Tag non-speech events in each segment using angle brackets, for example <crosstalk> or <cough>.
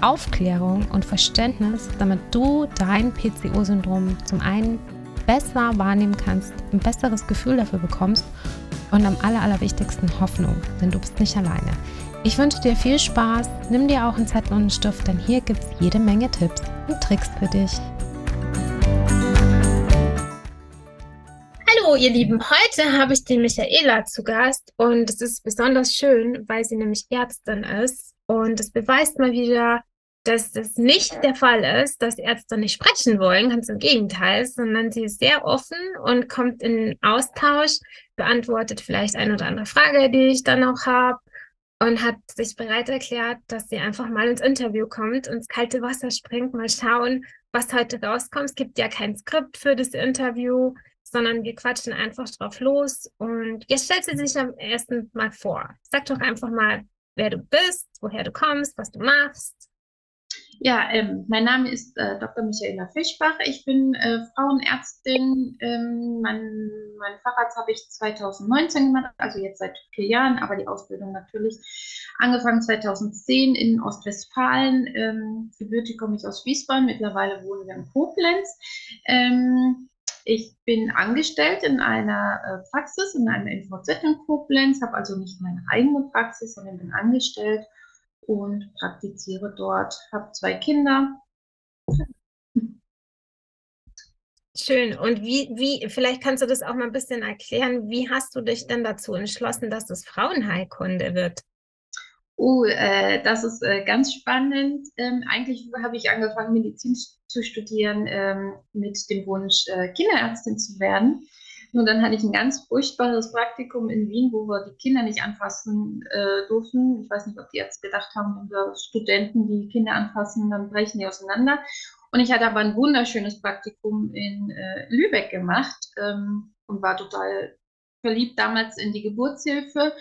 Aufklärung und Verständnis, damit du dein PCO-Syndrom zum einen besser wahrnehmen kannst, ein besseres Gefühl dafür bekommst und am aller, allerwichtigsten Hoffnung, denn du bist nicht alleine. Ich wünsche dir viel Spaß, nimm dir auch einen Zettel und einen Stift, denn hier gibt es jede Menge Tipps und Tricks für dich. Hallo ihr Lieben, heute habe ich die Michaela zu Gast und es ist besonders schön, weil sie nämlich Ärztin ist und es beweist mal wieder, dass das nicht der Fall ist, dass Ärzte nicht sprechen wollen, ganz im Gegenteil, sondern sie ist sehr offen und kommt in Austausch, beantwortet vielleicht eine oder andere Frage, die ich dann auch habe und hat sich bereit erklärt, dass sie einfach mal ins Interview kommt, ins kalte Wasser springt, mal schauen, was heute rauskommt. Es gibt ja kein Skript für das Interview, sondern wir quatschen einfach drauf los. Und jetzt stellt sie sich am ersten Mal vor. Sag doch einfach mal, wer du bist, woher du kommst, was du machst. Ja, ähm, mein Name ist äh, Dr. Michaela Fischbach. Ich bin äh, Frauenärztin. Ähm, mein, mein Facharzt habe ich 2019 gemacht, also jetzt seit vier Jahren, aber die Ausbildung natürlich angefangen 2010 in Ostwestfalen. Ähm, gebürtig komme ich aus Wiesbaden, mittlerweile wohne ich in Koblenz. Ähm, ich bin angestellt in einer äh, Praxis, in einer NVZ in Koblenz, habe also nicht meine eigene Praxis, sondern bin angestellt und praktiziere dort, habe zwei Kinder. Schön. Und wie, wie, vielleicht kannst du das auch mal ein bisschen erklären, wie hast du dich denn dazu entschlossen, dass das Frauenheilkunde wird? Oh, äh, das ist äh, ganz spannend. Ähm, eigentlich habe ich angefangen, Medizin zu studieren ähm, mit dem Wunsch, äh, Kinderärztin zu werden. Nur dann hatte ich ein ganz furchtbares Praktikum in Wien, wo wir die Kinder nicht anfassen äh, durften. Ich weiß nicht, ob die jetzt gedacht haben, wenn wir Studenten die Kinder anfassen, dann brechen die auseinander. Und ich hatte aber ein wunderschönes Praktikum in äh, Lübeck gemacht ähm, und war total verliebt damals in die Geburtshilfe.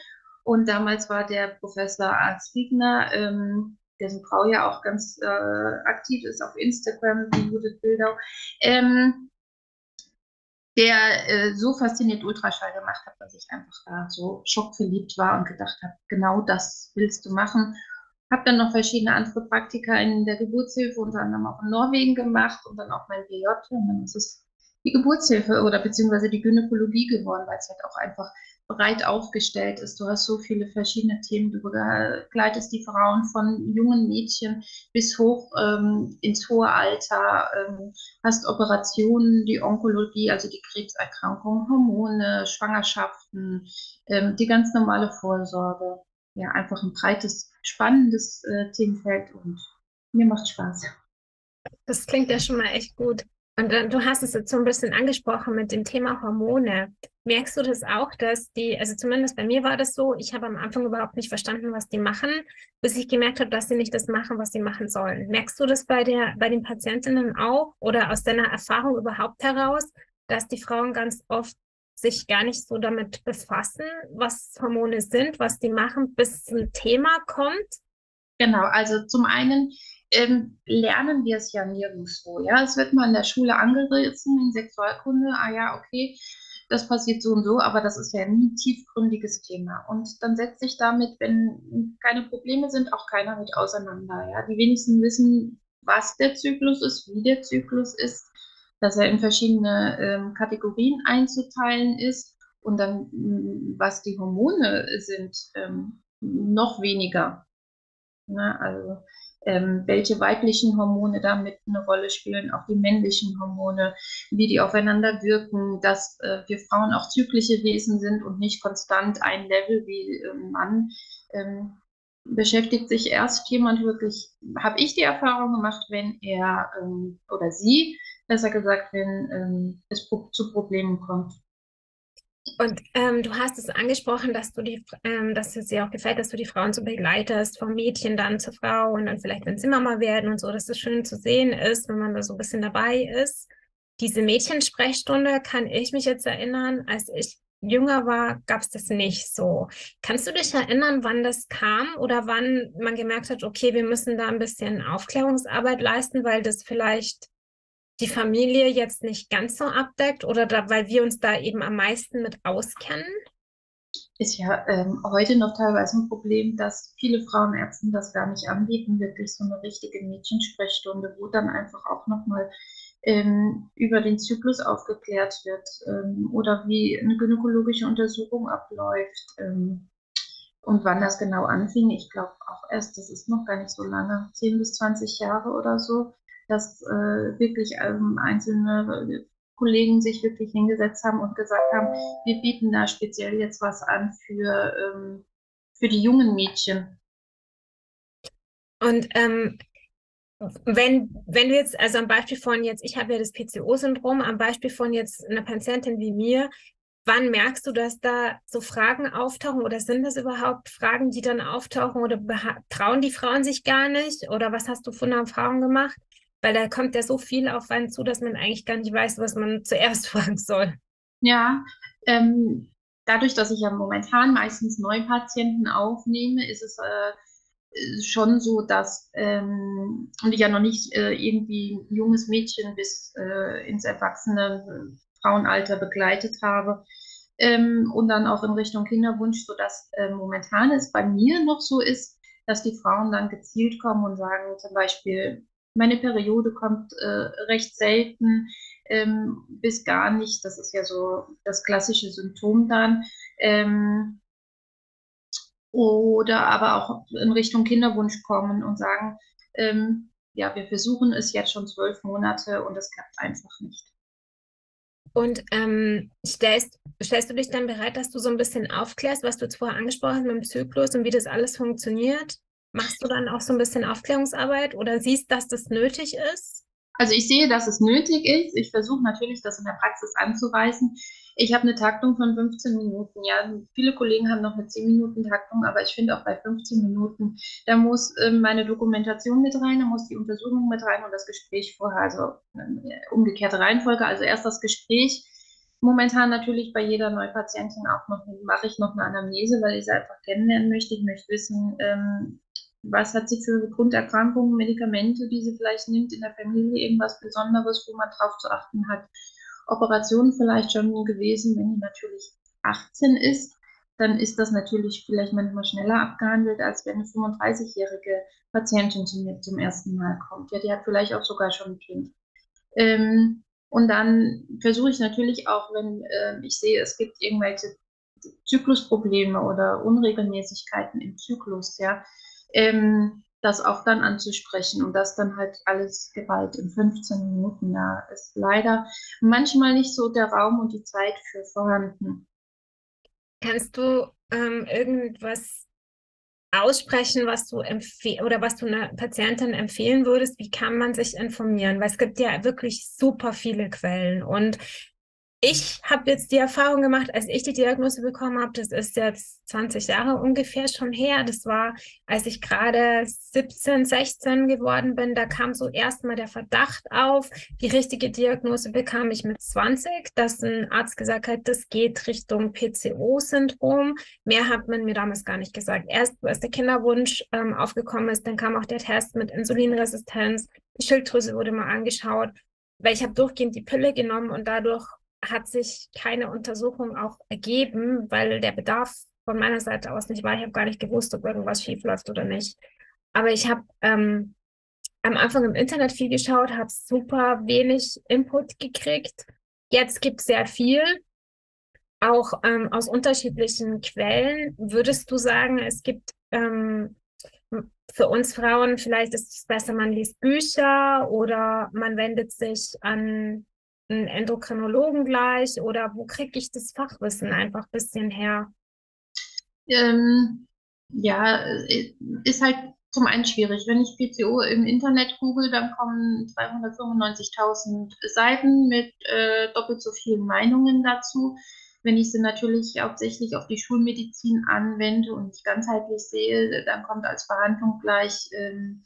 Und damals war der Professor Arzt Wiegner, ähm, dessen Frau ja auch ganz äh, aktiv ist auf Instagram, die Judith Bildau, ähm, der äh, so fasziniert Ultraschall gemacht hat, dass ich einfach da so schockverliebt war und gedacht habe, genau das willst du machen. Habe dann noch verschiedene andere Praktika in der Geburtshilfe, unter anderem auch in Norwegen gemacht und dann auch mein BJ. Und dann ist es die Geburtshilfe oder beziehungsweise die Gynäkologie geworden, weil es halt auch einfach breit aufgestellt ist. Du hast so viele verschiedene Themen. Du begleitest die Frauen von jungen Mädchen bis hoch ähm, ins hohe Alter, ähm, hast Operationen, die Onkologie, also die Krebserkrankungen, Hormone, Schwangerschaften, ähm, die ganz normale Vorsorge. Ja, einfach ein breites, spannendes äh, Themenfeld und mir macht Spaß. Das klingt ja schon mal echt gut. Und dann, du hast es jetzt so ein bisschen angesprochen mit dem Thema Hormone. Merkst du das auch, dass die, also zumindest bei mir war das so, ich habe am Anfang überhaupt nicht verstanden, was die machen, bis ich gemerkt habe, dass sie nicht das machen, was sie machen sollen. Merkst du das bei der, bei den Patientinnen auch oder aus deiner Erfahrung überhaupt heraus, dass die Frauen ganz oft sich gar nicht so damit befassen, was Hormone sind, was die machen, bis ein Thema kommt? Genau, also zum einen ähm, lernen wir es ja nirgendwo. Ja, es wird mal in der Schule angerissen in Sexualkunde. Ah ja, okay, das passiert so und so, aber das ist ja ein tiefgründiges Thema. Und dann setzt sich damit, wenn keine Probleme sind, auch keiner mit auseinander. Ja, die wenigsten wissen, was der Zyklus ist, wie der Zyklus ist, dass er in verschiedene ähm, Kategorien einzuteilen ist und dann, was die Hormone sind, ähm, noch weniger. Na, also ähm, welche weiblichen Hormone damit eine Rolle spielen, auch die männlichen Hormone, wie die aufeinander wirken, dass äh, wir Frauen auch zyklische Wesen sind und nicht konstant ein Level wie äh, Mann. Ähm, beschäftigt sich erst jemand wirklich, habe ich die Erfahrung gemacht, wenn er ähm, oder sie, besser gesagt, wenn ähm, es zu Problemen kommt. Und ähm, du hast es angesprochen, dass du die, ähm, dass es dir auch gefällt, dass du die Frauen so begleitest, vom Mädchen dann zur Frau und dann vielleicht, wenn sie Mama werden und so, dass es schön zu sehen ist, wenn man da so ein bisschen dabei ist. diese Mädchensprechstunde kann ich mich jetzt erinnern, als ich jünger war, gab es das nicht so. Kannst du dich erinnern, wann das kam oder wann man gemerkt hat, okay, wir müssen da ein bisschen Aufklärungsarbeit leisten, weil das vielleicht die Familie jetzt nicht ganz so abdeckt oder da, weil wir uns da eben am meisten mit auskennen? Ist ja ähm, heute noch teilweise ein Problem, dass viele Frauenärzte das gar nicht anbieten, wirklich so eine richtige Mädchensprechstunde, wo dann einfach auch nochmal ähm, über den Zyklus aufgeklärt wird ähm, oder wie eine gynäkologische Untersuchung abläuft ähm, und wann das genau anfing. Ich glaube auch erst, das ist noch gar nicht so lange, 10 bis 20 Jahre oder so, dass äh, wirklich ähm, einzelne Kollegen sich wirklich hingesetzt haben und gesagt haben, wir bieten da speziell jetzt was an für, ähm, für die jungen Mädchen. Und ähm, wenn, wenn du jetzt, also am Beispiel von jetzt, ich habe ja das PCO-Syndrom, am Beispiel von jetzt einer Patientin wie mir, wann merkst du, dass da so Fragen auftauchen oder sind das überhaupt Fragen, die dann auftauchen oder trauen die Frauen sich gar nicht oder was hast du von der Erfahrung gemacht? Weil da kommt ja so viel auf einen zu, dass man eigentlich gar nicht weiß, was man <laughs> zuerst fragen soll. Ja, ähm, dadurch, dass ich ja momentan meistens Neupatienten aufnehme, ist es äh, schon so, dass ähm, und ich ja noch nicht äh, irgendwie ein junges Mädchen bis äh, ins erwachsene Frauenalter begleitet habe ähm, und dann auch in Richtung Kinderwunsch, sodass äh, momentan es bei mir noch so ist, dass die Frauen dann gezielt kommen und sagen zum Beispiel, meine Periode kommt äh, recht selten ähm, bis gar nicht. Das ist ja so das klassische Symptom dann. Ähm, oder aber auch in Richtung Kinderwunsch kommen und sagen, ähm, ja, wir versuchen es jetzt schon zwölf Monate und es klappt einfach nicht. Und ähm, stellst, stellst du dich dann bereit, dass du so ein bisschen aufklärst, was du jetzt vorher angesprochen hast mit dem Zyklus und wie das alles funktioniert? Machst du dann auch so ein bisschen Aufklärungsarbeit oder siehst, dass das nötig ist? Also ich sehe, dass es nötig ist. Ich versuche natürlich, das in der Praxis anzureißen. Ich habe eine Taktung von 15 Minuten. Ja, viele Kollegen haben noch eine 10 Minuten Taktung, aber ich finde auch bei 15 Minuten, da muss äh, meine Dokumentation mit rein, da muss die Untersuchung mit rein und das Gespräch vorher, also äh, umgekehrte Reihenfolge, also erst das Gespräch. Momentan natürlich bei jeder Neupatientin auch noch, mache ich noch eine Anamnese, weil ich sie einfach kennenlernen möchte. Ich möchte wissen, ähm, was hat sie für Grunderkrankungen, Medikamente, die sie vielleicht nimmt in der Familie, irgendwas Besonderes, wo man drauf zu achten hat. Operationen vielleicht schon gewesen, wenn die natürlich 18 ist, dann ist das natürlich vielleicht manchmal schneller abgehandelt, als wenn eine 35-jährige Patientin zu mir zum ersten Mal kommt. Ja, die hat vielleicht auch sogar schon ein Kind. Ähm, und dann versuche ich natürlich auch, wenn äh, ich sehe, es gibt irgendwelche Zyklusprobleme oder Unregelmäßigkeiten im Zyklus, ja, ähm, das auch dann anzusprechen und das dann halt alles Gewalt in 15 Minuten. Da ist leider manchmal nicht so der Raum und die Zeit für vorhanden. Kannst du ähm, irgendwas aussprechen, was du oder was du einer Patientin empfehlen würdest? Wie kann man sich informieren? Weil es gibt ja wirklich super viele Quellen und ich habe jetzt die Erfahrung gemacht, als ich die Diagnose bekommen habe, das ist jetzt 20 Jahre ungefähr schon her. Das war, als ich gerade 17, 16 geworden bin. Da kam so erstmal der Verdacht auf. Die richtige Diagnose bekam ich mit 20, dass ein Arzt gesagt hat, das geht Richtung PCO-Syndrom. Mehr hat man mir damals gar nicht gesagt. Erst als der Kinderwunsch ähm, aufgekommen ist, dann kam auch der Test mit Insulinresistenz. Die Schilddrüse wurde mal angeschaut weil ich habe durchgehend die Pille genommen und dadurch hat sich keine Untersuchung auch ergeben, weil der Bedarf von meiner Seite aus nicht war. Ich habe gar nicht gewusst, ob irgendwas schief läuft oder nicht. Aber ich habe ähm, am Anfang im Internet viel geschaut, habe super wenig Input gekriegt. Jetzt gibt es sehr viel, auch ähm, aus unterschiedlichen Quellen. Würdest du sagen, es gibt ähm, für uns Frauen vielleicht ist es besser, man liest Bücher oder man wendet sich an einen Endokrinologen gleich oder wo kriege ich das Fachwissen einfach ein bisschen her? Ähm, ja, äh, ist halt zum einen schwierig. Wenn ich PCO im Internet google, dann kommen 295.000 Seiten mit äh, doppelt so vielen Meinungen dazu. Wenn ich sie natürlich hauptsächlich auf die Schulmedizin anwende und nicht ganzheitlich sehe, dann kommt als Behandlung gleich ähm,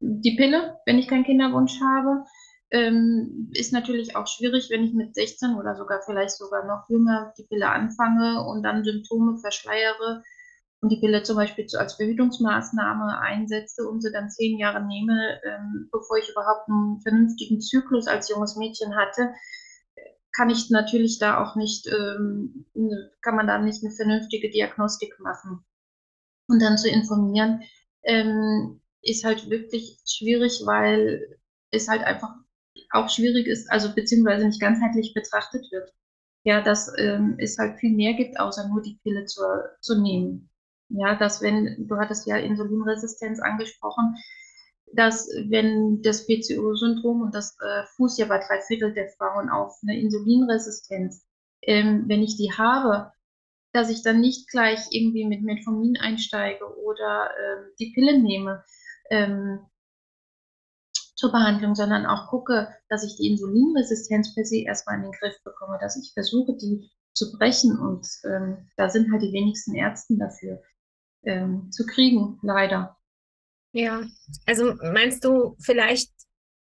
die Pille, wenn ich keinen Kinderwunsch habe. Ähm, ist natürlich auch schwierig, wenn ich mit 16 oder sogar vielleicht sogar noch jünger die Pille anfange und dann Symptome verschleiere und die Pille zum Beispiel als Verhütungsmaßnahme einsetze und sie dann zehn Jahre nehme, ähm, bevor ich überhaupt einen vernünftigen Zyklus als junges Mädchen hatte, kann ich natürlich da auch nicht, ähm, ne, kann man da nicht eine vernünftige Diagnostik machen. Und dann zu informieren, ähm, ist halt wirklich schwierig, weil es halt einfach auch schwierig ist, also beziehungsweise nicht ganzheitlich betrachtet wird. Ja, dass ähm, es halt viel mehr gibt, außer nur die Pille zu, zu nehmen. Ja, dass wenn, du hattest ja Insulinresistenz angesprochen, dass wenn das PCO-Syndrom und das äh, fußt ja bei drei Viertel der Frauen auf eine Insulinresistenz, ähm, wenn ich die habe, dass ich dann nicht gleich irgendwie mit Metformin einsteige oder ähm, die Pille nehme ähm, zur Behandlung, sondern auch gucke, dass ich die Insulinresistenz per se erstmal in den Griff bekomme, dass ich versuche, die zu brechen und ähm, da sind halt die wenigsten Ärzte dafür ähm, zu kriegen, leider. Ja, also meinst du vielleicht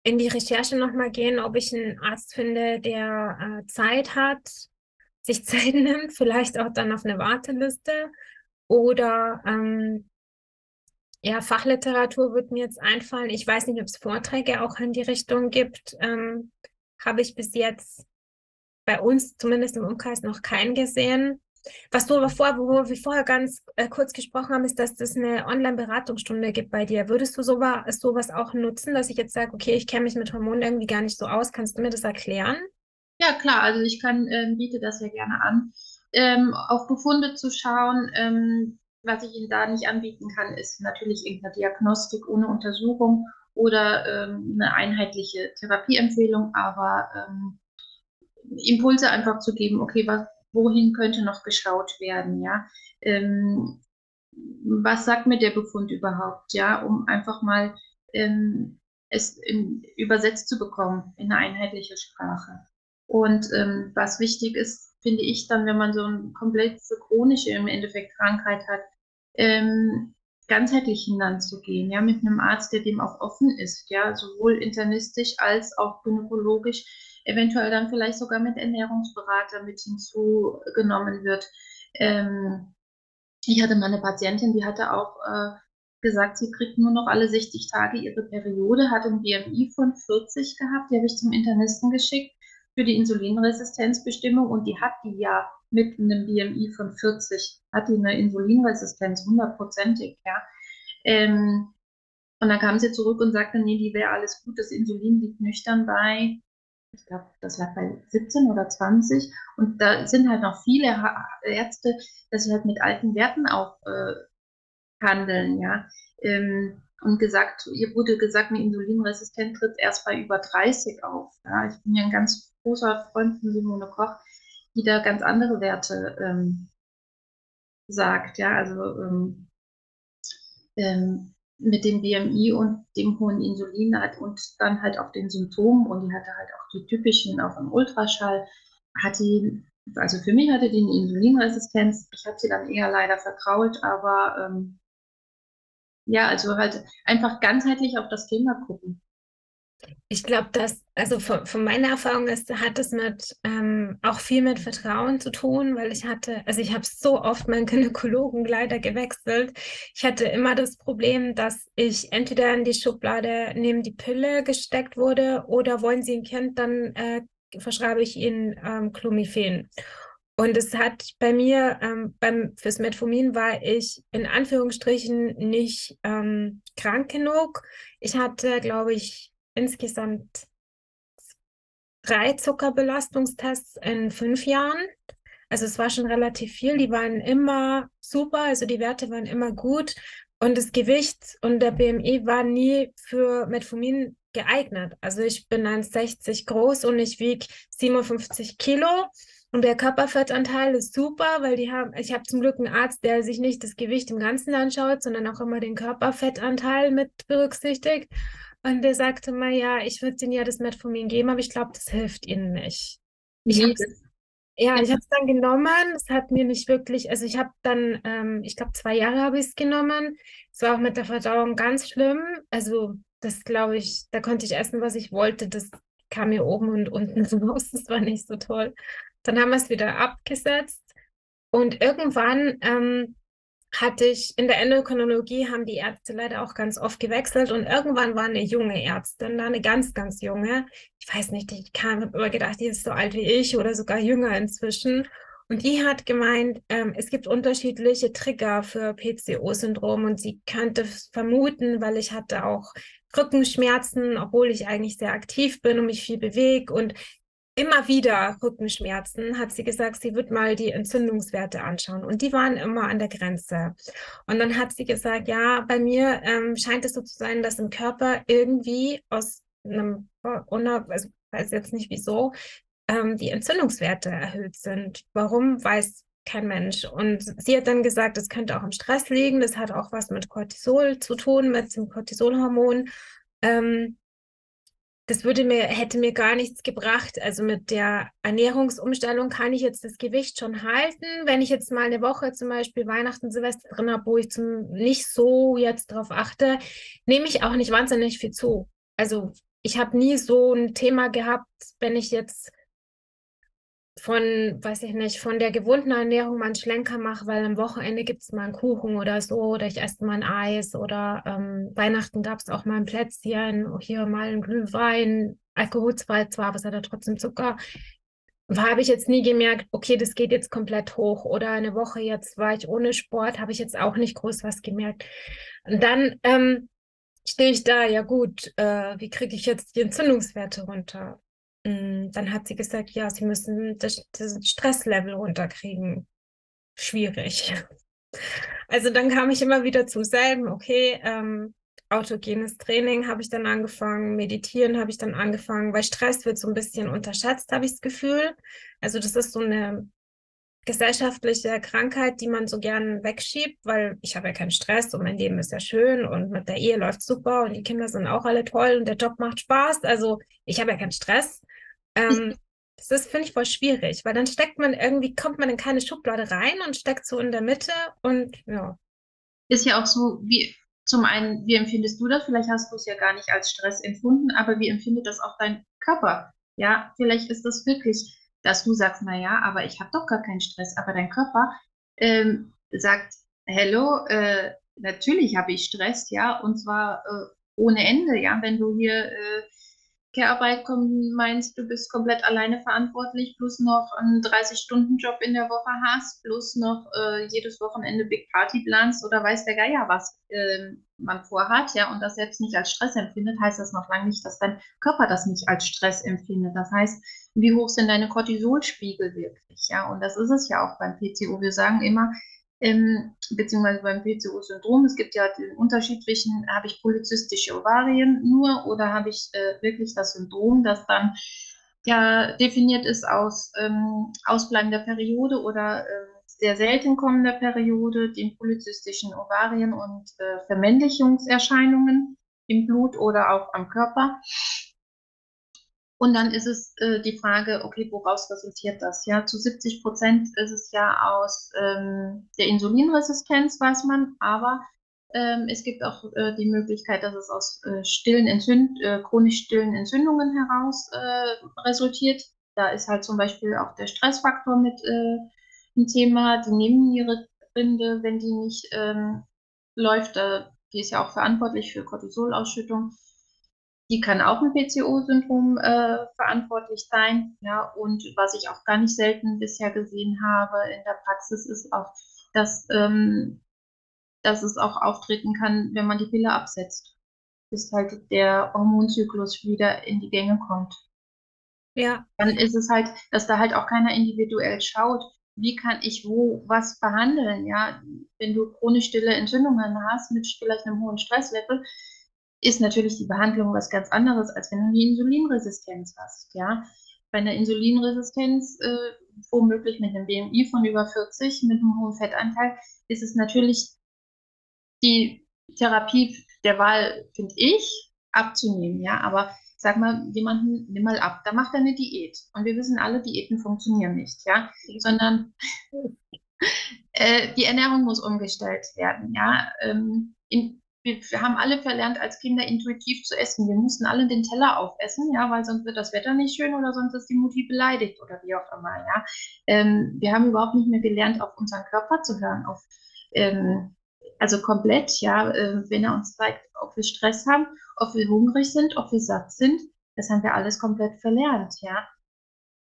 in die Recherche nochmal gehen, ob ich einen Arzt finde, der äh, Zeit hat, sich <laughs> Zeit nimmt, vielleicht auch dann auf eine Warteliste oder ähm, ja, Fachliteratur wird mir jetzt einfallen. Ich weiß nicht, ob es Vorträge auch in die Richtung gibt. Ähm, Habe ich bis jetzt bei uns zumindest im Umkreis noch keinen gesehen. Was du aber vorher, wo wir vorher ganz äh, kurz gesprochen haben, ist, dass es eine Online-Beratungsstunde gibt bei dir. Würdest du sowas, sowas auch nutzen, dass ich jetzt sage, okay, ich kenne mich mit Hormonen irgendwie gar nicht so aus. Kannst du mir das erklären? Ja, klar. Also ich kann, äh, biete das ja gerne an. Ähm, auf Befunde zu schauen, ähm, was ich Ihnen da nicht anbieten kann, ist natürlich irgendeine Diagnostik ohne Untersuchung oder ähm, eine einheitliche Therapieempfehlung, aber ähm, Impulse einfach zu geben, okay, was, wohin könnte noch geschaut werden, ja. Ähm, was sagt mir der Befund überhaupt, ja, um einfach mal ähm, es in, übersetzt zu bekommen in eine einheitliche Sprache. Und ähm, was wichtig ist, finde ich dann, wenn man so eine komplett chronische im Endeffekt Krankheit hat, ähm, ganzheitlich hinanzugehen, ja, mit einem Arzt, der dem auch offen ist, ja, sowohl internistisch als auch gynäkologisch eventuell dann vielleicht sogar mit Ernährungsberater mit hinzugenommen wird. Ähm, ich hatte mal eine Patientin, die hatte auch äh, gesagt, sie kriegt nur noch alle 60 Tage ihre Periode, hat ein BMI von 40 gehabt, die habe ich zum Internisten geschickt für die Insulinresistenzbestimmung und die hat die ja mit einem BMI von 40, hat die eine Insulinresistenz, hundertprozentig, ja. Ähm, und dann kam sie zurück und sagte, nee, die wäre alles gut, das Insulin liegt nüchtern bei ich glaube, das lag bei 17 oder 20. Und da sind halt noch viele Ärzte, dass sie halt mit alten Werten auch äh, handeln, ja. Ähm, und gesagt, ihr wurde gesagt, eine Insulinresistenz tritt erst bei über 30 auf. Ja. Ich bin ja ein ganz großer Freund von Simone Koch, die da ganz andere Werte ähm, sagt, ja. Also ähm, ähm mit dem BMI und dem hohen Insulin hat und dann halt auch den Symptomen und die hatte halt auch die typischen auf dem Ultraschall, hat die, also für mich hatte die eine Insulinresistenz. Ich habe sie dann eher leider verkrault, aber ähm, ja, also halt einfach ganzheitlich auf das Thema gucken. Ich glaube, dass, also von, von, meiner Erfahrung ist, hat es mit ähm, auch viel mit Vertrauen zu tun, weil ich hatte, also ich habe so oft meinen Gynäkologen leider gewechselt. Ich hatte immer das Problem, dass ich entweder in die Schublade neben die Pille gesteckt wurde oder wollen Sie ein Kind, dann äh, verschreibe ich Ihnen ähm, Clomiphen. Und es hat bei mir, ähm, beim, fürs Metformin war ich in Anführungsstrichen nicht ähm, krank genug. Ich hatte, glaube ich, insgesamt drei Zuckerbelastungstests in fünf Jahren. Also es war schon relativ viel. Die waren immer super, also die Werte waren immer gut. Und das Gewicht und der BMI war nie für Metformin geeignet. Also ich bin 1,60 groß und ich wiege 57 Kilo. Und der Körperfettanteil ist super, weil die haben, ich habe zum Glück einen Arzt, der sich nicht das Gewicht im Ganzen anschaut, sondern auch immer den Körperfettanteil mit berücksichtigt. Und der sagte mal, ja, ich würde Ihnen ja das Metformin geben, aber ich glaube, das hilft Ihnen nicht. Ich nee, ja, ich habe es dann genommen. Es hat mir nicht wirklich, also ich habe dann, ähm, ich glaube, zwei Jahre habe ich es genommen. Es war auch mit der Verdauung ganz schlimm. Also das glaube ich, da konnte ich essen, was ich wollte. Das kam mir oben und unten <laughs> raus. Das war nicht so toll. Dann haben wir es wieder abgesetzt und irgendwann ähm, hatte ich in der Endokrinologie haben die Ärzte leider auch ganz oft gewechselt und irgendwann war eine junge Ärztin da, eine ganz, ganz junge. Ich weiß nicht, ich habe immer gedacht, die ist so alt wie ich oder sogar jünger inzwischen. Und die hat gemeint, ähm, es gibt unterschiedliche Trigger für PCO-Syndrom und sie könnte vermuten, weil ich hatte auch Rückenschmerzen, obwohl ich eigentlich sehr aktiv bin und mich viel bewege und immer wieder Rückenschmerzen, hat sie gesagt, sie wird mal die Entzündungswerte anschauen. Und die waren immer an der Grenze. Und dann hat sie gesagt, ja, bei mir ähm, scheint es so zu sein, dass im Körper irgendwie aus einem, also weiß jetzt nicht wieso, ähm, die Entzündungswerte erhöht sind. Warum, weiß kein Mensch. Und sie hat dann gesagt, es könnte auch im Stress liegen. Das hat auch was mit Cortisol zu tun, mit dem Cortisolhormon. Ähm, das würde mir, hätte mir gar nichts gebracht. Also mit der Ernährungsumstellung kann ich jetzt das Gewicht schon halten. Wenn ich jetzt mal eine Woche zum Beispiel Weihnachten, Silvester drin habe, wo ich zum, nicht so jetzt darauf achte, nehme ich auch nicht wahnsinnig viel zu. Also ich habe nie so ein Thema gehabt, wenn ich jetzt von, weiß ich nicht, von der gewohnten Ernährung mal einen Schlenker mache, weil am Wochenende gibt es mal einen Kuchen oder so, oder ich esse mal ein Eis oder ähm, Weihnachten gab es auch mal ein Plätzchen, hier mal ein Glühwein, alkoholfrei zwar, aber es hat ja trotzdem Zucker. Habe ich jetzt nie gemerkt, okay, das geht jetzt komplett hoch. Oder eine Woche jetzt war ich ohne Sport, habe ich jetzt auch nicht groß was gemerkt. Und dann ähm, stehe ich da, ja gut, äh, wie kriege ich jetzt die Entzündungswerte runter? Mm, dann hat sie gesagt, ja, sie müssen das, das Stresslevel runterkriegen. Schwierig. <laughs> Also dann kam ich immer wieder zum selben, okay, ähm, autogenes Training habe ich dann angefangen, meditieren habe ich dann angefangen, weil Stress wird so ein bisschen unterschätzt, habe ich das Gefühl. Also das ist so eine gesellschaftliche Krankheit, die man so gern wegschiebt, weil ich habe ja keinen Stress und mein Leben ist ja schön und mit der Ehe läuft super und die Kinder sind auch alle toll und der Job macht Spaß. Also ich habe ja keinen Stress. Ähm, das ist, finde ich, voll schwierig, weil dann steckt man irgendwie, kommt man in keine Schublade rein und steckt so in der Mitte und ja. Ist ja auch so, wie zum einen, wie empfindest du das? Vielleicht hast du es ja gar nicht als Stress empfunden, aber wie empfindet das auch dein Körper? Ja, vielleicht ist das wirklich dass du sagst, na ja, aber ich habe doch gar keinen Stress, aber dein Körper ähm, sagt, hello, äh, natürlich habe ich Stress, ja, und zwar äh, ohne Ende, ja, wenn du hier äh, Care-Arbeit meinst, du bist komplett alleine verantwortlich, plus noch einen 30-Stunden-Job in der Woche hast, plus noch äh, jedes Wochenende Big Party planst oder weiß der Geier, was äh, man vorhat, ja, und das selbst nicht als Stress empfindet, heißt das noch lange nicht, dass dein Körper das nicht als Stress empfindet. Das heißt, wie hoch sind deine Cortisolspiegel wirklich, ja, und das ist es ja auch beim PCO. Wir sagen immer, ähm, beziehungsweise beim PCO-Syndrom. Es gibt ja den unterschiedlichen, habe ich polyzystische Ovarien nur oder habe ich äh, wirklich das Syndrom, das dann ja definiert ist aus ähm, ausbleibender Periode oder äh, sehr selten kommender Periode, den polyzystischen Ovarien und äh, Vermännlichungserscheinungen im Blut oder auch am Körper. Und dann ist es äh, die Frage, okay, woraus resultiert das? Ja, zu 70 Prozent ist es ja aus ähm, der Insulinresistenz, weiß man, aber ähm, es gibt auch äh, die Möglichkeit, dass es aus äh, stillen Entzünd äh, chronisch stillen Entzündungen heraus äh, resultiert. Da ist halt zum Beispiel auch der Stressfaktor mit äh, ein Thema, die Nebennierenrinde, wenn die nicht ähm, läuft, die ist ja auch verantwortlich für Cortisolausschüttung die kann auch ein PCO-Syndrom äh, verantwortlich sein. Ja, und was ich auch gar nicht selten bisher gesehen habe in der Praxis, ist auch, dass, ähm, dass es auch auftreten kann, wenn man die Pille absetzt, bis halt der Hormonzyklus wieder in die Gänge kommt. Ja. Dann ist es halt, dass da halt auch keiner individuell schaut, wie kann ich wo was behandeln, ja. Wenn du chronisch stille Entzündungen hast mit vielleicht einem hohen Stresslevel, ist natürlich die Behandlung was ganz anderes, als wenn du eine Insulinresistenz hast. Ja? Bei einer Insulinresistenz, äh, womöglich mit einem BMI von über 40, mit einem hohen Fettanteil, ist es natürlich die Therapie der Wahl, finde ich, abzunehmen. Ja? Aber sag mal, jemanden, nimm mal ab, da macht er eine Diät. Und wir wissen alle, Diäten funktionieren nicht, ja, sondern <laughs> äh, die Ernährung muss umgestellt werden, ja. Ähm, in, wir, wir, haben alle verlernt, als Kinder intuitiv zu essen. Wir mussten alle den Teller aufessen, ja, weil sonst wird das Wetter nicht schön oder sonst ist die Mutti beleidigt oder wie auch immer, ja. Ähm, wir haben überhaupt nicht mehr gelernt, auf unseren Körper zu hören, auf, ähm, also komplett, ja, äh, wenn er uns zeigt, ob wir Stress haben, ob wir hungrig sind, ob wir satt sind, das haben wir alles komplett verlernt, ja.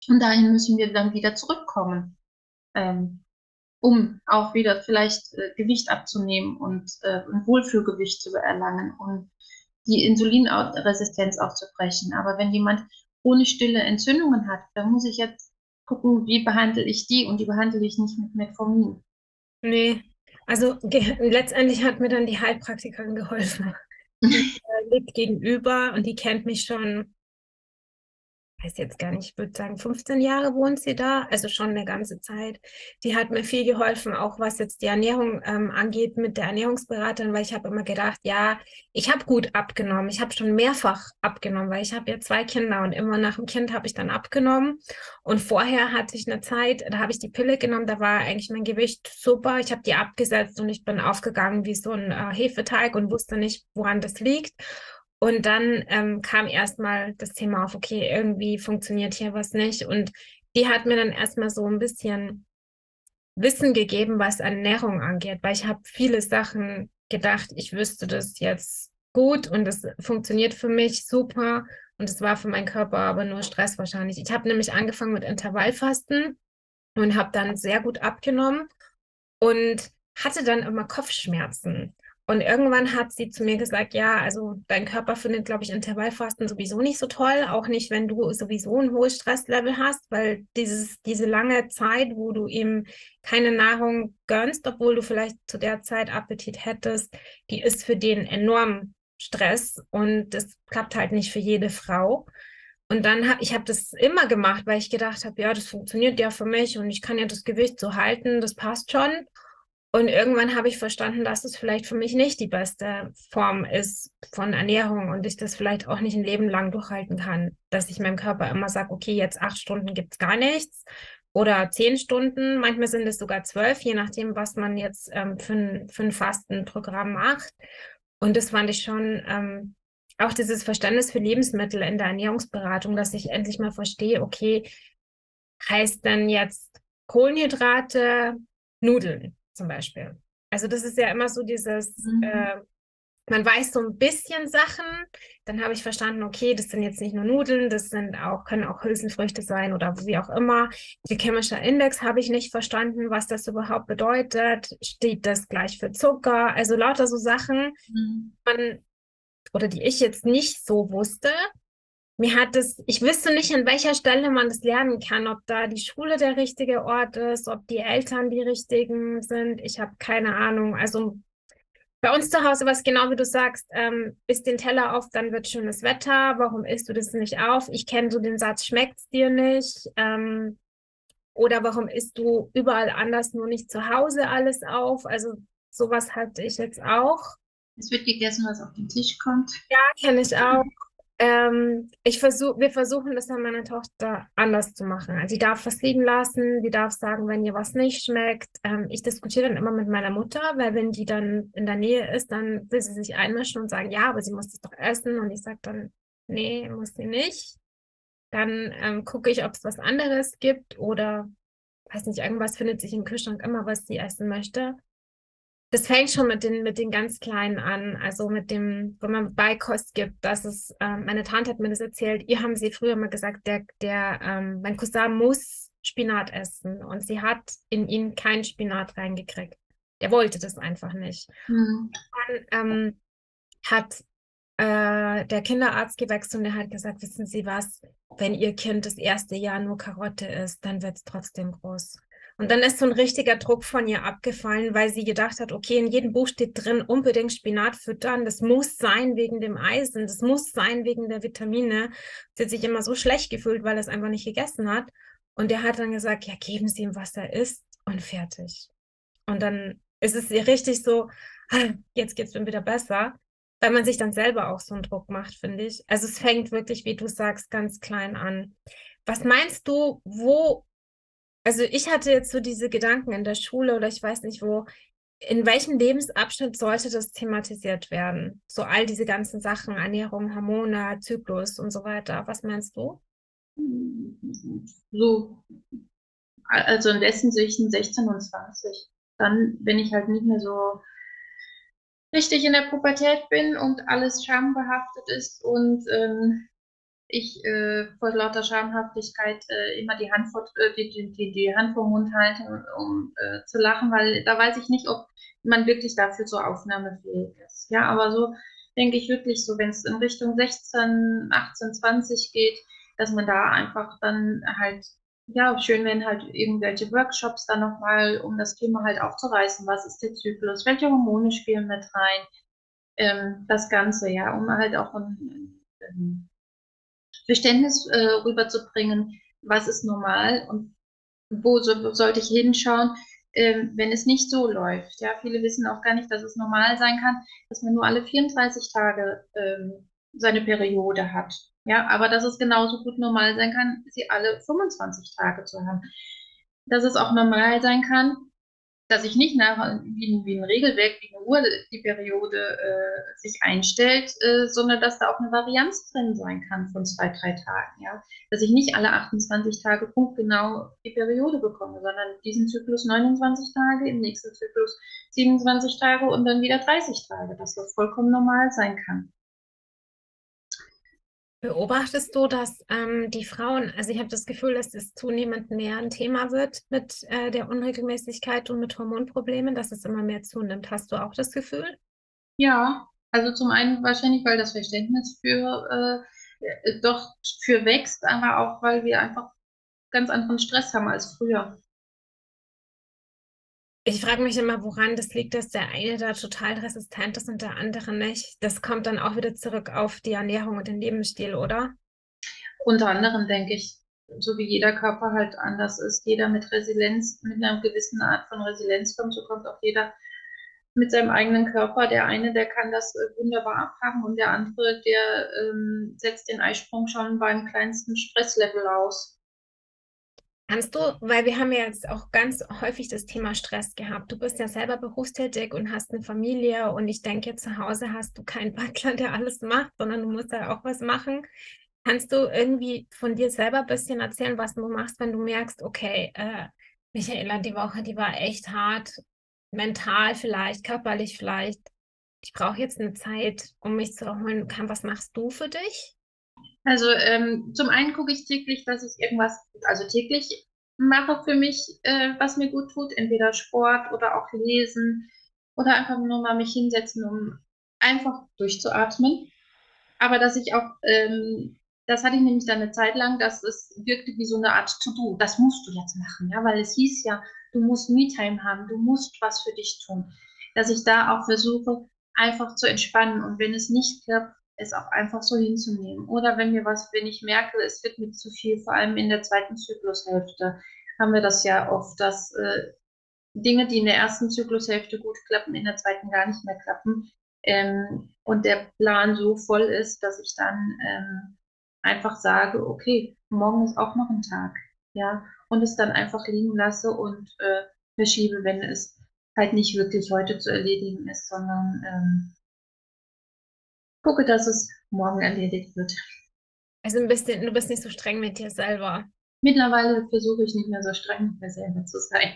Und dahin müssen wir dann wieder zurückkommen. Ähm, um auch wieder vielleicht äh, Gewicht abzunehmen und äh, ein Wohlfühlgewicht zu erlangen und die Insulinresistenz aufzubrechen. Aber wenn jemand ohne stille Entzündungen hat, dann muss ich jetzt gucken, wie behandle ich die und die behandle ich nicht mit Metformin. Nee, also letztendlich hat mir dann die Heilpraktikerin geholfen. <laughs> Die äh, liegt gegenüber und die kennt mich schon weiß jetzt gar nicht, ich würde sagen, 15 Jahre wohnt sie da, also schon eine ganze Zeit. Die hat mir viel geholfen, auch was jetzt die Ernährung ähm, angeht mit der Ernährungsberaterin, weil ich habe immer gedacht, ja, ich habe gut abgenommen. Ich habe schon mehrfach abgenommen, weil ich habe ja zwei Kinder und immer nach dem Kind habe ich dann abgenommen. Und vorher hatte ich eine Zeit, da habe ich die Pille genommen, da war eigentlich mein Gewicht super. Ich habe die abgesetzt und ich bin aufgegangen wie so ein äh, Hefeteig und wusste nicht, woran das liegt. Und dann ähm, kam erstmal das Thema auf, okay, irgendwie funktioniert hier was nicht. Und die hat mir dann erstmal so ein bisschen Wissen gegeben, was Ernährung angeht, weil ich habe viele Sachen gedacht, ich wüsste das jetzt gut und es funktioniert für mich super und es war für meinen Körper aber nur Stress wahrscheinlich. Ich habe nämlich angefangen mit Intervallfasten und habe dann sehr gut abgenommen und hatte dann immer Kopfschmerzen. Und irgendwann hat sie zu mir gesagt, ja, also dein Körper findet, glaube ich, Intervallfasten sowieso nicht so toll, auch nicht, wenn du sowieso ein hohes Stresslevel hast, weil dieses, diese lange Zeit, wo du ihm keine Nahrung gönnst, obwohl du vielleicht zu der Zeit Appetit hättest, die ist für den enorm Stress und das klappt halt nicht für jede Frau. Und dann habe ich habe das immer gemacht, weil ich gedacht habe, ja, das funktioniert ja für mich und ich kann ja das Gewicht so halten, das passt schon. Und irgendwann habe ich verstanden, dass es vielleicht für mich nicht die beste Form ist von Ernährung und ich das vielleicht auch nicht ein Leben lang durchhalten kann. Dass ich meinem Körper immer sage, okay, jetzt acht Stunden gibt es gar nichts oder zehn Stunden, manchmal sind es sogar zwölf, je nachdem, was man jetzt ähm, für, ein, für ein Fastenprogramm macht. Und das fand ich schon ähm, auch dieses Verständnis für Lebensmittel in der Ernährungsberatung, dass ich endlich mal verstehe, okay, heißt denn jetzt Kohlenhydrate, Nudeln? Zum Beispiel. Also das ist ja immer so dieses, mhm. äh, man weiß so ein bisschen Sachen, dann habe ich verstanden, okay, das sind jetzt nicht nur Nudeln, das sind auch, können auch Hülsenfrüchte sein oder wie auch immer. Glykämischer Index habe ich nicht verstanden, was das überhaupt bedeutet. Steht das gleich für Zucker? Also lauter so Sachen, mhm. man, oder die ich jetzt nicht so wusste, mir hat es, ich wüsste nicht, an welcher Stelle man das lernen kann, ob da die Schule der richtige Ort ist, ob die Eltern die richtigen sind. Ich habe keine Ahnung. Also bei uns zu Hause war es genau wie du sagst, ähm, isst den Teller auf, dann wird schönes Wetter. Warum isst du das nicht auf? Ich kenne so den Satz, schmeckt's dir nicht? Ähm, oder warum isst du überall anders, nur nicht zu Hause alles auf? Also sowas hatte ich jetzt auch. Es wird gegessen, was auf den Tisch kommt. Ja, kenne ich auch. Ähm, ich versuch, wir versuchen das an meiner Tochter anders zu machen. Also sie darf was liegen lassen, sie darf sagen, wenn ihr was nicht schmeckt. Ähm, ich diskutiere dann immer mit meiner Mutter, weil wenn die dann in der Nähe ist, dann will sie sich einmischen und sagen, ja, aber sie muss das doch essen. Und ich sage dann, nee, muss sie nicht. Dann ähm, gucke ich, ob es was anderes gibt oder weiß nicht, irgendwas findet sich im Kühlschrank immer, was sie essen möchte das fängt schon mit den, mit den ganz Kleinen an. Also mit dem, wenn man Beikost gibt, das ist, ähm, meine Tante hat mir das erzählt, ihr haben sie früher mal gesagt, der, der, ähm, mein Cousin muss Spinat essen und sie hat in ihn keinen Spinat reingekriegt. Der wollte das einfach nicht. Mhm. Dann ähm, hat äh, der Kinderarzt gewechselt und der hat gesagt, wissen Sie was, wenn Ihr Kind das erste Jahr nur Karotte isst, dann wird es trotzdem groß. Und dann ist so ein richtiger Druck von ihr abgefallen, weil sie gedacht hat, okay, in jedem Buch steht drin, unbedingt Spinat füttern. Das muss sein wegen dem Eisen, das muss sein wegen der Vitamine. Sie hat sich immer so schlecht gefühlt, weil er es einfach nicht gegessen hat. Und der hat dann gesagt, ja, geben Sie ihm, was er isst und fertig. Und dann ist es ihr richtig so, ah, jetzt geht es mir wieder besser, weil man sich dann selber auch so einen Druck macht, finde ich. Also es fängt wirklich, wie du sagst, ganz klein an. Was meinst du, wo also ich hatte jetzt so diese Gedanken in der Schule oder ich weiß nicht wo, in welchem Lebensabschnitt sollte das thematisiert werden? So all diese ganzen Sachen, Ernährung, Hormone, Zyklus und so weiter. Was meinst du? So, also in besten Sichten 16 und 20. Dann, wenn ich halt nicht mehr so richtig in der Pubertät bin und alles schambehaftet ist und ähm, ich äh, vor lauter Schamhaftigkeit äh, immer die Hand, vor, äh, die, die, die, Hand vor Mund halte, um äh, zu lachen, weil da weiß ich nicht, ob man wirklich dafür so aufnahmefähig ist. Ja, aber so denke ich wirklich so, wenn es in Richtung 16, 18, 20 geht, dass man da einfach dann halt, ja, schön, wenn halt irgendwelche Workshops dann nochmal, um das Thema halt aufzureißen, was ist der Zyklus, welche Hormone spielen mit rein, ähm, das Ganze, ja, um halt auch ein, ein Verständnis äh, rüberzubringen, was ist normal und wo so, sollte ich hinschauen, ähm, wenn es nicht so läuft. Ja, viele wissen auch gar nicht, dass es normal sein kann, dass man nur alle 34 Tage ähm, seine Periode hat. Ja, aber dass es genauso gut normal sein kann, sie alle 25 Tage zu haben. Dass es auch normal sein kann, dass sich nicht nach wie, wie ein Regelwerk, wie eine Uhr die Periode äh, sich einstellt, äh, sondern dass da auch eine Varianz drin sein kann von zwei, drei Tagen. Ja? Dass ich nicht alle 28 Tage punktgenau die Periode bekomme, sondern diesen Zyklus 29 Tage, im nächsten Zyklus 27 Tage und dann wieder 30 Tage, dass das vollkommen normal sein kann. Beobachtest du, dass ähm, die Frauen, also ich habe das Gefühl, dass es zunehmend mehr ein Thema wird mit äh, der Unregelmäßigkeit und mit Hormonproblemen, dass es immer mehr zunimmt. Hast du auch das Gefühl? Ja, also zum einen wahrscheinlich, weil das Verständnis für äh, äh doch für wächst, aber auch, weil wir einfach ganz anderen Stress haben als früher. Ich frage mich immer, woran das liegt, dass der eine da total resistent ist und der andere nicht. Das kommt dann auch wieder zurück auf die Ernährung und den Lebensstil, oder? Unter anderem denke ich, so wie jeder Körper halt anders ist, jeder mit Resilienz, mit einer gewissen Art von Resilienz kommt, so kommt auch jeder mit seinem eigenen Körper. Der eine, der kann das äh, wunderbar abhaben und der andere, der ähm, setzt den Eisprung schon beim kleinsten Stresslevel aus. Kannst du, weil wir haben ja jetzt auch ganz häufig das Thema Stress gehabt. Du bist ja selber berufstätig und hast eine Familie und ich denke, zu Hause hast du keinen <laughs> Butler, der alles macht, sondern du musst ja auch was machen. Kannst du irgendwie von dir selber ein bisschen erzählen, was du machst, wenn du merkst, okay, äh, Michaela, die Woche, die war echt hart, mental vielleicht, körperlich vielleicht. Ich brauche jetzt eine Zeit, um mich zu erholen. Was machst du für dich? Also ähm, zum einen gucke ich täglich, dass ich irgendwas, also täglich mache für mich, äh, was mir gut tut, entweder Sport oder auch Lesen oder einfach nur mal mich hinsetzen, um einfach durchzuatmen. Aber dass ich auch, ähm, das hatte ich nämlich dann eine Zeit lang, dass es wirkte wie so eine Art To-Do. Das musst du jetzt machen, ja, weil es hieß ja, du musst Me-Time haben, du musst was für dich tun. Dass ich da auch versuche, einfach zu entspannen und wenn es nicht klappt, es auch einfach so hinzunehmen. Oder wenn mir was, wenn ich merke, es wird mir zu viel, vor allem in der zweiten Zyklushälfte, haben wir das ja oft, dass äh, Dinge, die in der ersten Zyklushälfte gut klappen, in der zweiten gar nicht mehr klappen. Ähm, und der Plan so voll ist, dass ich dann ähm, einfach sage, okay, morgen ist auch noch ein Tag, ja, und es dann einfach liegen lasse und äh, verschiebe, wenn es halt nicht wirklich heute zu erledigen ist, sondern ähm, gucke, dass es morgen erledigt wird. Also ein bisschen, du bist nicht so streng mit dir selber. Mittlerweile versuche ich nicht mehr so streng mit mir selber zu sein.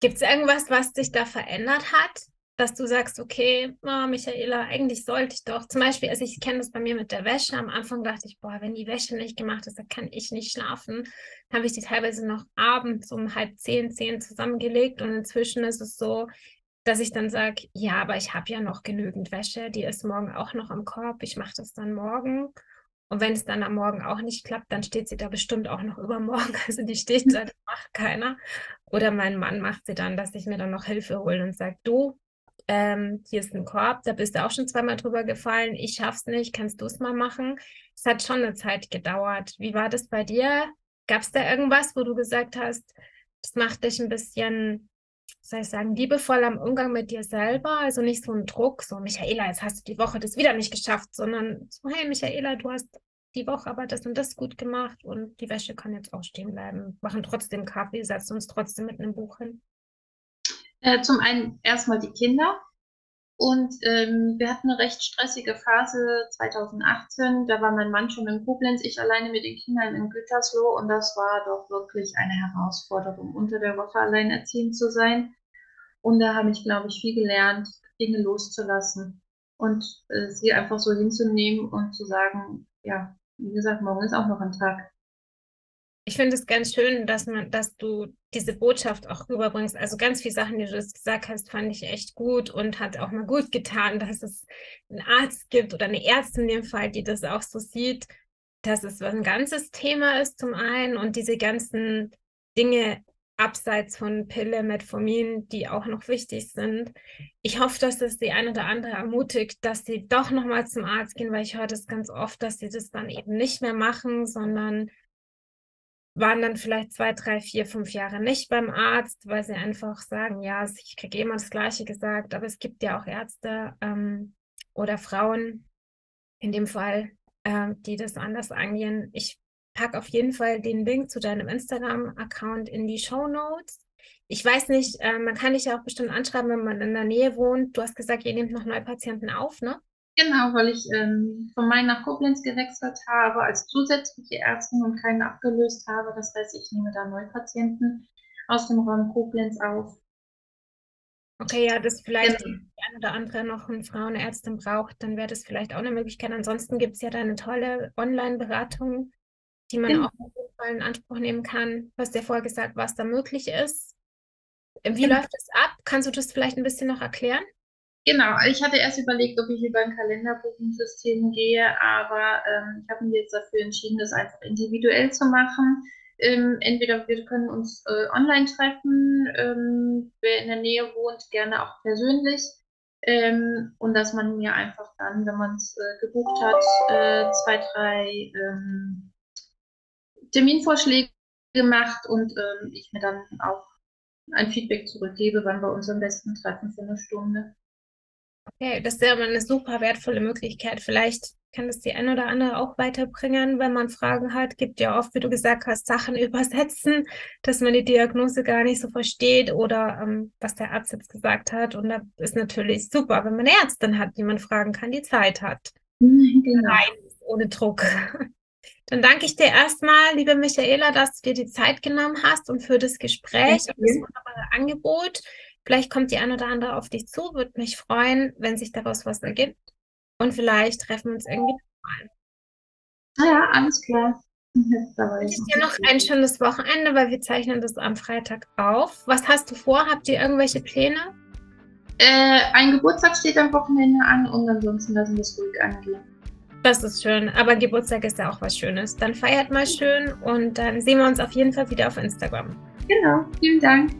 Gibt es irgendwas, was sich da verändert hat? Dass du sagst, okay, oh, Michaela, eigentlich sollte ich doch. Zum Beispiel, also ich kenne das bei mir mit der Wäsche. Am Anfang dachte ich, boah, wenn die Wäsche nicht gemacht ist, dann kann ich nicht schlafen. Dann habe ich die teilweise noch abends um halb zehn, zehn zusammengelegt. Und inzwischen ist es so, dass ich dann sage, ja, aber ich habe ja noch genügend Wäsche, die ist morgen auch noch am Korb, ich mache das dann morgen. Und wenn es dann am Morgen auch nicht klappt, dann steht sie da bestimmt auch noch <laughs> übermorgen. Also die steht da, das macht keiner. Oder mein Mann macht sie dann, dass ich mir dann noch Hilfe hole und sage, du, ähm, hier ist ein Korb, da bist du auch schon zweimal drüber gefallen, ich schaff's nicht, kannst du es mal machen? Es hat schon eine Zeit gedauert. Wie war das bei dir? Gab es da irgendwas, wo du gesagt hast, das macht dich ein bisschen soll ich sagen, liebevoll am Umgang mit dir selber, also nicht so ein Druck, so Michaela, jetzt hast du die Woche das wieder nicht geschafft, sondern so, hey Michaela, du hast die Woche aber das und das gut gemacht und die Wäsche kann jetzt auch stehen bleiben. Machen trotzdem Kaffee, setzen uns trotzdem mit einem Buch hin. Äh, zum einen erstmal die Kinder. Und ähm, wir hatten eine recht stressige Phase 2018. Da war mein Mann schon in Koblenz, ich alleine mit den Kindern in Gütersloh. Und das war doch wirklich eine Herausforderung, unter der Woche alleinerziehend zu sein. Und da habe ich, glaube ich, viel gelernt, Dinge loszulassen und äh, sie einfach so hinzunehmen und zu sagen, ja, wie gesagt, morgen ist auch noch ein Tag. Ich finde es ganz schön, dass man, dass du diese Botschaft auch rüberbringst. Also ganz viele Sachen, die du gesagt hast, fand ich echt gut und hat auch mal gut getan, dass es einen Arzt gibt oder eine Ärztin in dem Fall, die das auch so sieht, dass es ein ganzes Thema ist zum einen und diese ganzen Dinge abseits von Pille, Metformin, die auch noch wichtig sind. Ich hoffe, dass das die eine oder andere ermutigt, dass sie doch nochmal zum Arzt gehen, weil ich höre das ganz oft, dass sie das dann eben nicht mehr machen, sondern waren dann vielleicht zwei, drei, vier, fünf Jahre nicht beim Arzt, weil sie einfach sagen, ja, ich kriege immer das Gleiche gesagt, aber es gibt ja auch Ärzte ähm, oder Frauen in dem Fall, äh, die das anders angehen. Ich packe auf jeden Fall den Link zu deinem Instagram-Account in die Show Notes. Ich weiß nicht, äh, man kann dich ja auch bestimmt anschreiben, wenn man in der Nähe wohnt. Du hast gesagt, ihr nehmt noch Neupatienten auf, ne? Genau, weil ich ähm, von Main nach Koblenz gewechselt habe als zusätzliche Ärztin und keinen abgelöst habe. Das heißt, ich nehme da Neupatienten aus dem Raum Koblenz auf. Okay, ja, das vielleicht genau. die eine oder andere noch eine Frauenärztin braucht, dann wäre das vielleicht auch eine Möglichkeit. Ansonsten gibt es ja da eine tolle Online-Beratung, die man genau. auch in Anspruch nehmen kann. Du hast ja vorher gesagt, was da möglich ist. Wie genau. läuft das ab? Kannst du das vielleicht ein bisschen noch erklären? Genau, ich hatte erst überlegt, ob ich über ein Kalenderbuchungssystem gehe, aber ähm, ich habe mich jetzt dafür entschieden, das einfach individuell zu machen. Ähm, entweder wir können uns äh, online treffen, ähm, wer in der Nähe wohnt, gerne auch persönlich. Ähm, und dass man mir einfach dann, wenn man es äh, gebucht hat, äh, zwei, drei ähm, Terminvorschläge macht und ähm, ich mir dann auch ein Feedback zurückgebe, wann wir uns am besten treffen für eine Stunde. Okay, das ist ja eine super wertvolle Möglichkeit. Vielleicht kann das die ein oder andere auch weiterbringen, wenn man Fragen hat. Gibt ja oft, wie du gesagt hast, Sachen <laughs> übersetzen, dass man die Diagnose gar nicht so versteht oder ähm, was der Arzt jetzt gesagt hat. Und das ist natürlich super, wenn man eine Ärztin hat, die man fragen kann, die Zeit hat. Genau. Rein, ohne Druck. <laughs> Dann danke ich dir erstmal, liebe Michaela, dass du dir die Zeit genommen hast und für das Gespräch und das wunderbare Angebot. Vielleicht kommt die ein oder andere auf dich zu, würde mich freuen, wenn sich daraus was ergibt. Und vielleicht treffen wir uns irgendwie mal. Ah ja, alles klar. <laughs> Ich wünsche dir noch ein schönes Wochenende, weil wir zeichnen das am Freitag auf. Was hast du vor? Habt ihr irgendwelche Pläne? Äh, ein Geburtstag steht am Wochenende an und ansonsten lassen wir es ruhig angehen. Das ist schön, aber Geburtstag ist ja auch was Schönes. Dann feiert mal schön und dann sehen wir uns auf jeden Fall wieder auf Instagram. Genau, vielen Dank.